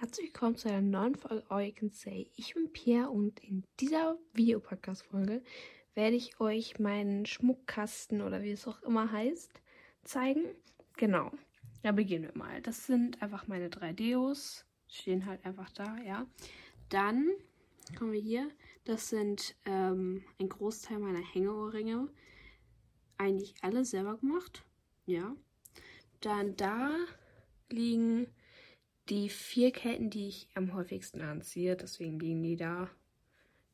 Herzlich willkommen zu einer neuen Folge All You Can Say. Ich bin Pierre und in dieser Videopodcast-Folge werde ich euch meinen Schmuckkasten oder wie es auch immer heißt, zeigen. Genau, da beginnen wir mal. Das sind einfach meine drei Deos. Stehen halt einfach da, ja. Dann kommen wir hier. Das sind ähm, ein Großteil meiner Hängeohrringe. Eigentlich alle selber gemacht. Ja. Dann da liegen die vier Ketten, die ich am häufigsten anziehe. Deswegen liegen die da.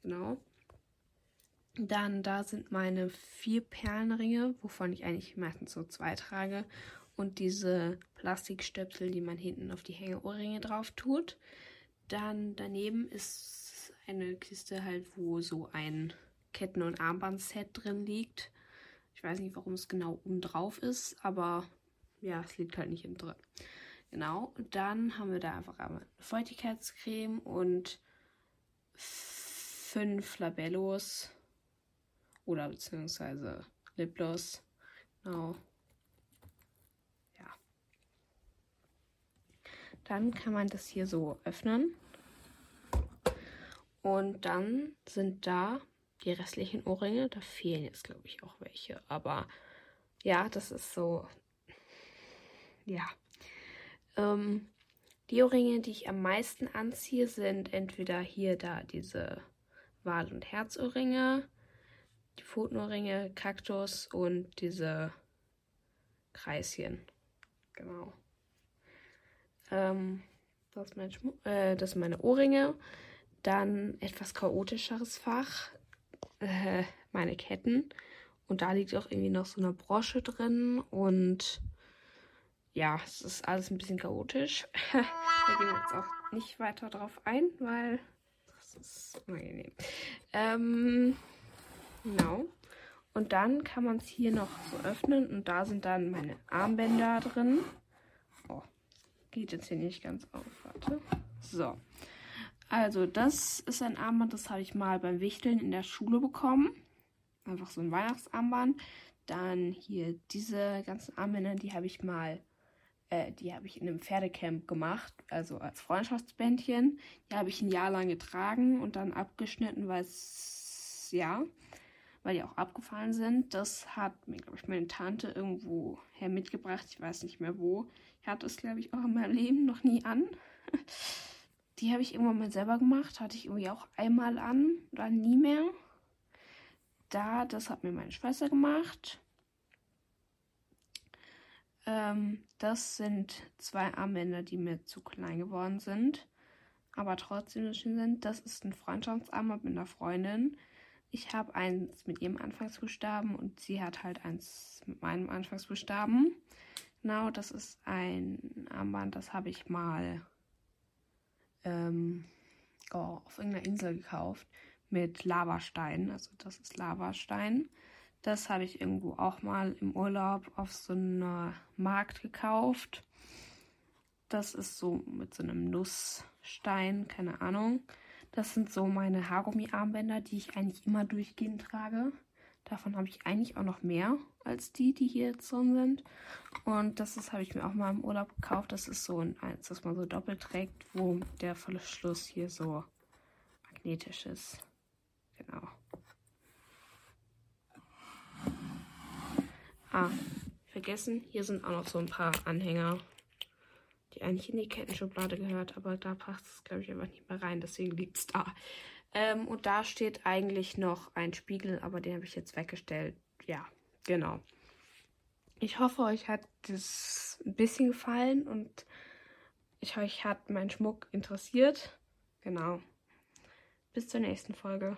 Genau. Dann da sind meine vier Perlenringe, wovon ich eigentlich meistens so zwei trage. Und diese Plastikstöpsel, die man hinten auf die Hängeohrringe drauf tut. Dann daneben ist eine Kiste halt, wo so ein Ketten- und Armbandset drin liegt. Ich weiß nicht, warum es genau oben drauf ist, aber ja, es liegt halt nicht im drin. Genau, dann haben wir da einfach eine Feuchtigkeitscreme und fünf Labellos oder beziehungsweise Lipgloss. Genau. Ja. Dann kann man das hier so öffnen. Und dann sind da die restlichen Ohrringe. Da fehlen jetzt, glaube ich, auch welche. Aber ja, das ist so. Ja, ähm, die Ohrringe, die ich am meisten anziehe, sind entweder hier da diese Wal- und Herzohrringe, die Pfotenohrringe, Kaktus und diese Kreischen. Genau. Ähm, das, mein äh, das sind meine Ohrringe. Dann etwas chaotischeres Fach. Äh, meine Ketten. Und da liegt auch irgendwie noch so eine Brosche drin und ja, es ist alles ein bisschen chaotisch. da gehen wir jetzt auch nicht weiter drauf ein, weil das ist unangenehm. Ähm, genau. Und dann kann man es hier noch so öffnen und da sind dann meine Armbänder drin. Oh, geht jetzt hier nicht ganz auf. Warte. So. Also, das ist ein Armband, das habe ich mal beim Wichteln in der Schule bekommen. Einfach so ein Weihnachtsarmband. Dann hier diese ganzen Armbänder, die habe ich mal äh, die habe ich in einem Pferdecamp gemacht, also als Freundschaftsbändchen. Die habe ich ein Jahr lang getragen und dann abgeschnitten, weil es, ja, weil die auch abgefallen sind. Das hat mir, glaube ich, meine Tante irgendwo her mitgebracht. Ich weiß nicht mehr wo. Ich hatte es, glaube ich, auch in meinem Leben noch nie an. Die habe ich irgendwann mal selber gemacht. Hatte ich irgendwie auch einmal an, dann nie mehr. Da, das hat mir meine Schwester gemacht. Ähm, das sind zwei Armbänder, die mir zu klein geworden sind, aber trotzdem schön sind. Das ist ein Freundschaftsarmband mit einer Freundin. Ich habe eins mit ihrem Anfangsbuchstaben und sie hat halt eins mit meinem Anfangsbuchstaben. Genau, das ist ein Armband, das habe ich mal ähm, oh, auf irgendeiner Insel gekauft mit Lavastein. Also das ist Lavastein. Das habe ich irgendwo auch mal im Urlaub auf so einem Markt gekauft. Das ist so mit so einem Nussstein, keine Ahnung. Das sind so meine Haargummi-Armbänder, die ich eigentlich immer durchgehend trage. Davon habe ich eigentlich auch noch mehr als die, die hier jetzt drin sind. Und das ist, habe ich mir auch mal im Urlaub gekauft. Das ist so ein eins, das man so doppelt trägt, wo der Verschluss hier so magnetisch ist. Genau. Ah, vergessen, hier sind auch noch so ein paar Anhänger, die eigentlich in die Kettenschublade gehört, aber da passt es, glaube ich, einfach nicht mehr rein, deswegen liegt es da. Ähm, und da steht eigentlich noch ein Spiegel, aber den habe ich jetzt weggestellt. Ja, genau. Ich hoffe, euch hat das ein bisschen gefallen und ich euch hat mein Schmuck interessiert. Genau. Bis zur nächsten Folge.